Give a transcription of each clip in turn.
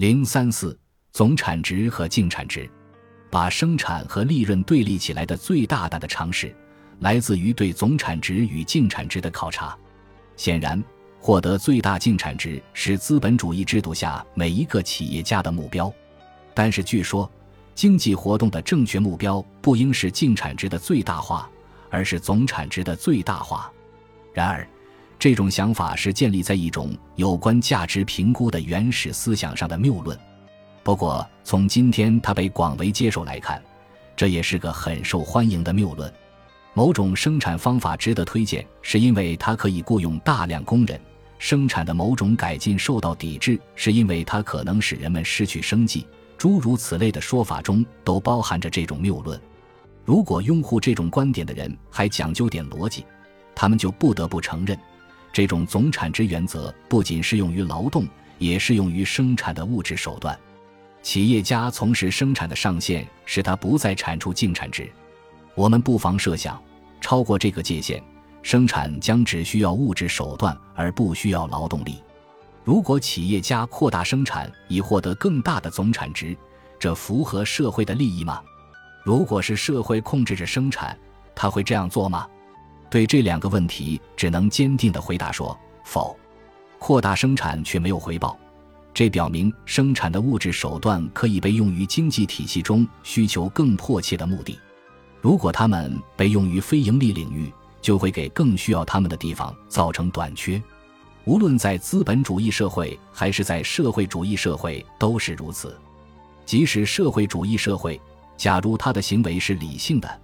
零三四总产值和净产值，把生产和利润对立起来的最大胆的尝试，来自于对总产值与净产值的考察。显然，获得最大净产值是资本主义制度下每一个企业家的目标。但是，据说经济活动的正确目标不应是净产值的最大化，而是总产值的最大化。然而，这种想法是建立在一种有关价值评估的原始思想上的谬论。不过，从今天它被广为接受来看，这也是个很受欢迎的谬论。某种生产方法值得推荐，是因为它可以雇佣大量工人；生产的某种改进受到抵制，是因为它可能使人们失去生计。诸如此类的说法中都包含着这种谬论。如果拥护这种观点的人还讲究点逻辑，他们就不得不承认。这种总产值原则不仅适用于劳动，也适用于生产的物质手段。企业家从事生产的上限使他不再产出净产值。我们不妨设想，超过这个界限，生产将只需要物质手段而不需要劳动力。如果企业家扩大生产以获得更大的总产值，这符合社会的利益吗？如果是社会控制着生产，他会这样做吗？对这两个问题，只能坚定地回答说否。扩大生产却没有回报，这表明生产的物质手段可以被用于经济体系中需求更迫切的目的。如果它们被用于非盈利领域，就会给更需要它们的地方造成短缺。无论在资本主义社会还是在社会主义社会都是如此。即使社会主义社会，假如他的行为是理性的。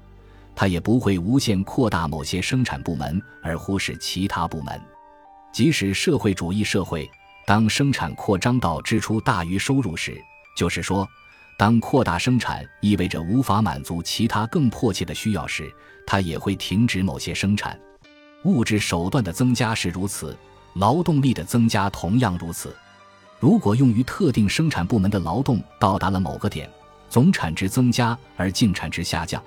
他也不会无限扩大某些生产部门而忽视其他部门，即使社会主义社会，当生产扩张到支出大于收入时，就是说，当扩大生产意味着无法满足其他更迫切的需要时，他也会停止某些生产。物质手段的增加是如此，劳动力的增加同样如此。如果用于特定生产部门的劳动到达了某个点，总产值增加而净产值下降。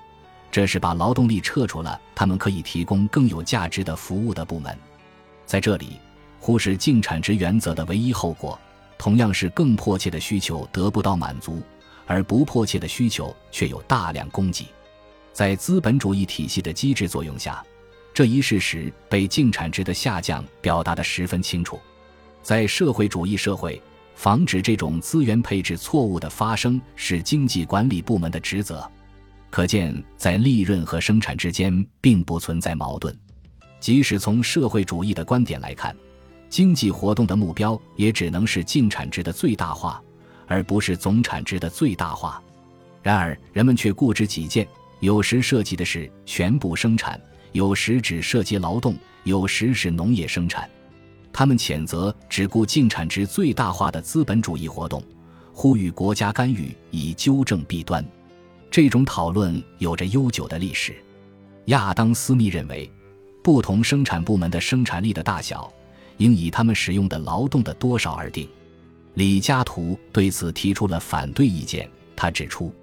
这是把劳动力撤出了他们可以提供更有价值的服务的部门，在这里，忽视净产值原则的唯一后果，同样是更迫切的需求得不到满足，而不迫切的需求却有大量供给。在资本主义体系的机制作用下，这一事实被净产值的下降表达得十分清楚。在社会主义社会，防止这种资源配置错误的发生是经济管理部门的职责。可见，在利润和生产之间并不存在矛盾。即使从社会主义的观点来看，经济活动的目标也只能是净产值的最大化，而不是总产值的最大化。然而，人们却固执己见，有时涉及的是全部生产，有时只涉及劳动，有时是农业生产。他们谴责只顾净产值最大化的资本主义活动，呼吁国家干预以纠正弊端。这种讨论有着悠久的历史。亚当·斯密认为，不同生产部门的生产力的大小应以他们使用的劳动的多少而定。李嘉图对此提出了反对意见。他指出，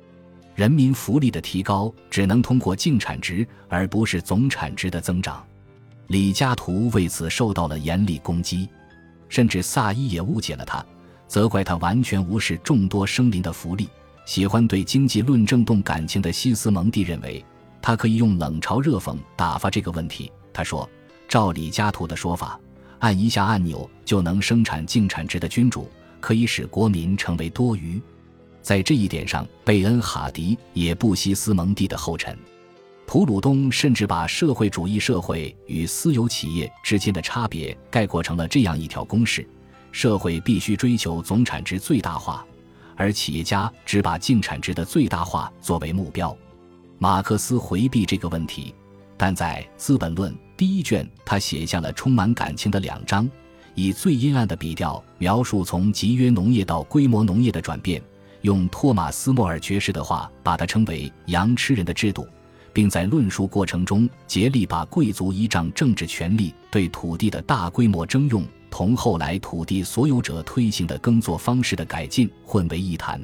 人民福利的提高只能通过净产值，而不是总产值的增长。李嘉图为此受到了严厉攻击，甚至萨伊也误解了他，责怪他完全无视众多生灵的福利。喜欢对经济论证动感情的西斯蒙蒂认为，他可以用冷嘲热讽打发这个问题。他说：“照李嘉图的说法，按一下按钮就能生产净产值的君主，可以使国民成为多余。”在这一点上，贝恩·哈迪也不惜斯蒙蒂的后尘。普鲁东甚至把社会主义社会与私有企业之间的差别概括成了这样一条公式：社会必须追求总产值最大化。而企业家只把净产值的最大化作为目标，马克思回避这个问题，但在《资本论》第一卷，他写下了充满感情的两章，以最阴暗的笔调描述从集约农业到规模农业的转变，用托马斯·莫尔爵士的话把它称为“羊吃人的制度”，并在论述过程中竭力把贵族依仗政治权力对土地的大规模征用。同后来土地所有者推行的耕作方式的改进混为一谈。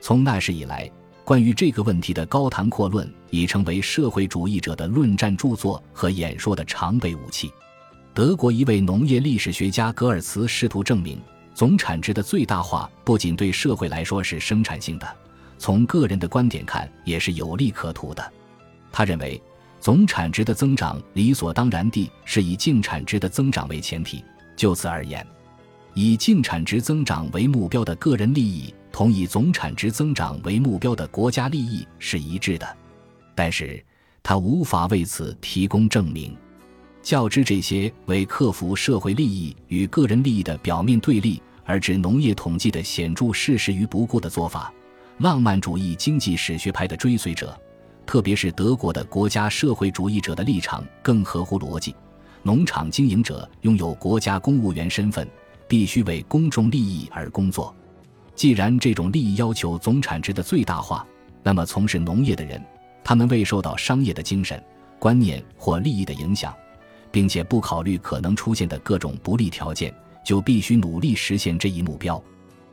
从那时以来，关于这个问题的高谈阔论已成为社会主义者的论战著作和演说的常备武器。德国一位农业历史学家格尔茨试图证明，总产值的最大化不仅对社会来说是生产性的，从个人的观点看也是有利可图的。他认为，总产值的增长理所当然地是以净产值的增长为前提。就此而言，以净产值增长为目标的个人利益，同以总产值增长为目标的国家利益是一致的。但是，他无法为此提供证明。较之这些为克服社会利益与个人利益的表面对立而置农业统计的显著事实于不顾的做法，浪漫主义经济史学派的追随者。特别是德国的国家社会主义者的立场更合乎逻辑。农场经营者拥有国家公务员身份，必须为公众利益而工作。既然这种利益要求总产值的最大化，那么从事农业的人，他们未受到商业的精神观念或利益的影响，并且不考虑可能出现的各种不利条件，就必须努力实现这一目标。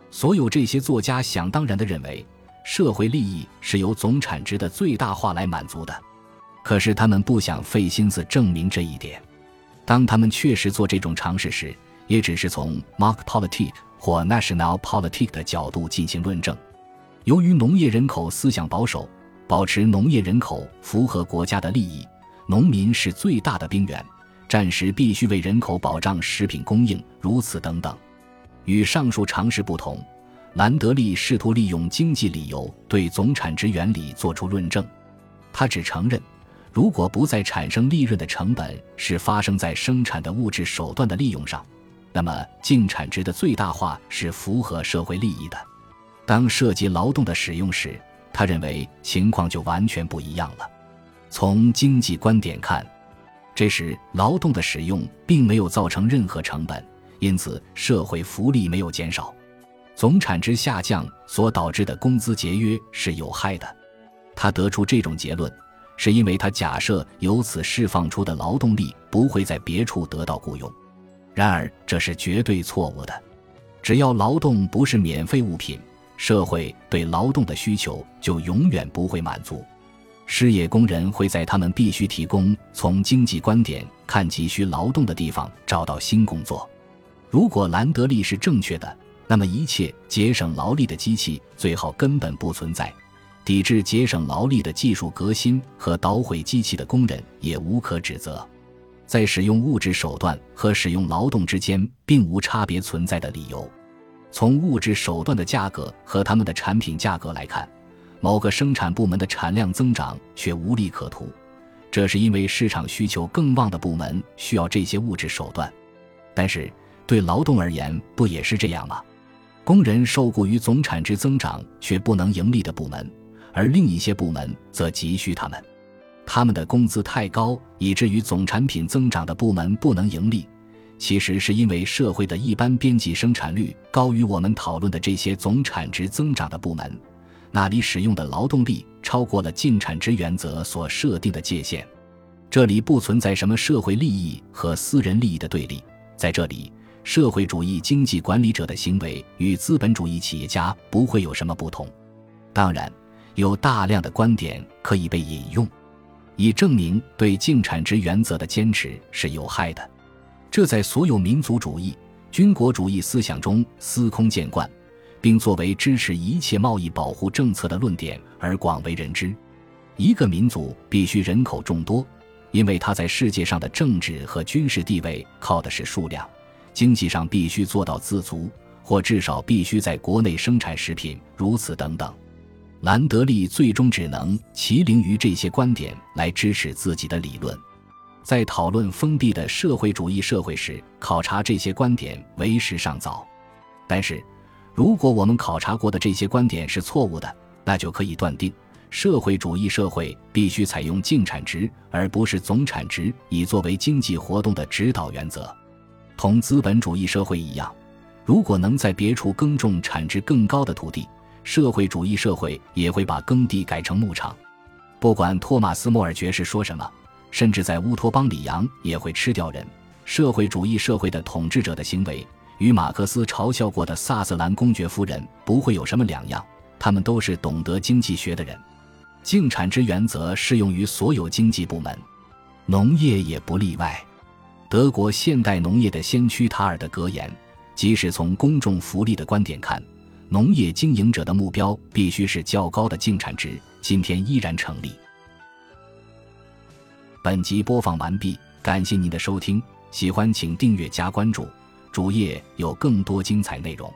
所有这些作家想当然地认为。社会利益是由总产值的最大化来满足的，可是他们不想费心思证明这一点。当他们确实做这种尝试时，也只是从 mark politic 或 national politic 的角度进行论证。由于农业人口思想保守，保持农业人口符合国家的利益，农民是最大的兵源，战时必须为人口保障食品供应，如此等等。与上述尝试不同。兰德利试图利用经济理由对总产值原理作出论证。他只承认，如果不再产生利润的成本是发生在生产的物质手段的利用上，那么净产值的最大化是符合社会利益的。当涉及劳动的使用时，他认为情况就完全不一样了。从经济观点看，这时劳动的使用并没有造成任何成本，因此社会福利没有减少。总产值下降所导致的工资节约是有害的。他得出这种结论，是因为他假设由此释放出的劳动力不会在别处得到雇佣。然而，这是绝对错误的。只要劳动不是免费物品，社会对劳动的需求就永远不会满足。失业工人会在他们必须提供从经济观点看急需劳动的地方找到新工作。如果兰德利是正确的。那么，一切节省劳力的机器最好根本不存在；抵制节省劳力的技术革新和捣毁机器的工人也无可指责。在使用物质手段和使用劳动之间并无差别存在的理由。从物质手段的价格和他们的产品价格来看，某个生产部门的产量增长却无利可图，这是因为市场需求更旺的部门需要这些物质手段。但是，对劳动而言，不也是这样吗？工人受雇于总产值增长却不能盈利的部门，而另一些部门则急需他们。他们的工资太高，以至于总产品增长的部门不能盈利。其实是因为社会的一般边际生产率高于我们讨论的这些总产值增长的部门，那里使用的劳动力超过了净产值原则所设定的界限。这里不存在什么社会利益和私人利益的对立，在这里。社会主义经济管理者的行为与资本主义企业家不会有什么不同。当然，有大量的观点可以被引用，以证明对净产值原则的坚持是有害的。这在所有民族主义、军国主义思想中司空见惯，并作为支持一切贸易保护政策的论点而广为人知。一个民族必须人口众多，因为它在世界上的政治和军事地位靠的是数量。经济上必须做到自足，或至少必须在国内生产食品，如此等等。兰德利最终只能齐凌于这些观点来支持自己的理论。在讨论封闭的社会主义社会时，考察这些观点为时尚早。但是，如果我们考察过的这些观点是错误的，那就可以断定，社会主义社会必须采用净产值而不是总产值，以作为经济活动的指导原则。同资本主义社会一样，如果能在别处耕种产值更高的土地，社会主义社会也会把耕地改成牧场。不管托马斯·莫尔爵士说什么，甚至在乌托邦里昂也会吃掉人。社会主义社会的统治者的行为与马克思嘲笑过的萨瑟兰公爵夫人不会有什么两样。他们都是懂得经济学的人。净产值原则适用于所有经济部门，农业也不例外。德国现代农业的先驱塔尔的格言：“即使从公众福利的观点看，农业经营者的目标必须是较高的净产值，今天依然成立。本集播放完毕，感谢您的收听，喜欢请订阅加关注，主页有更多精彩内容。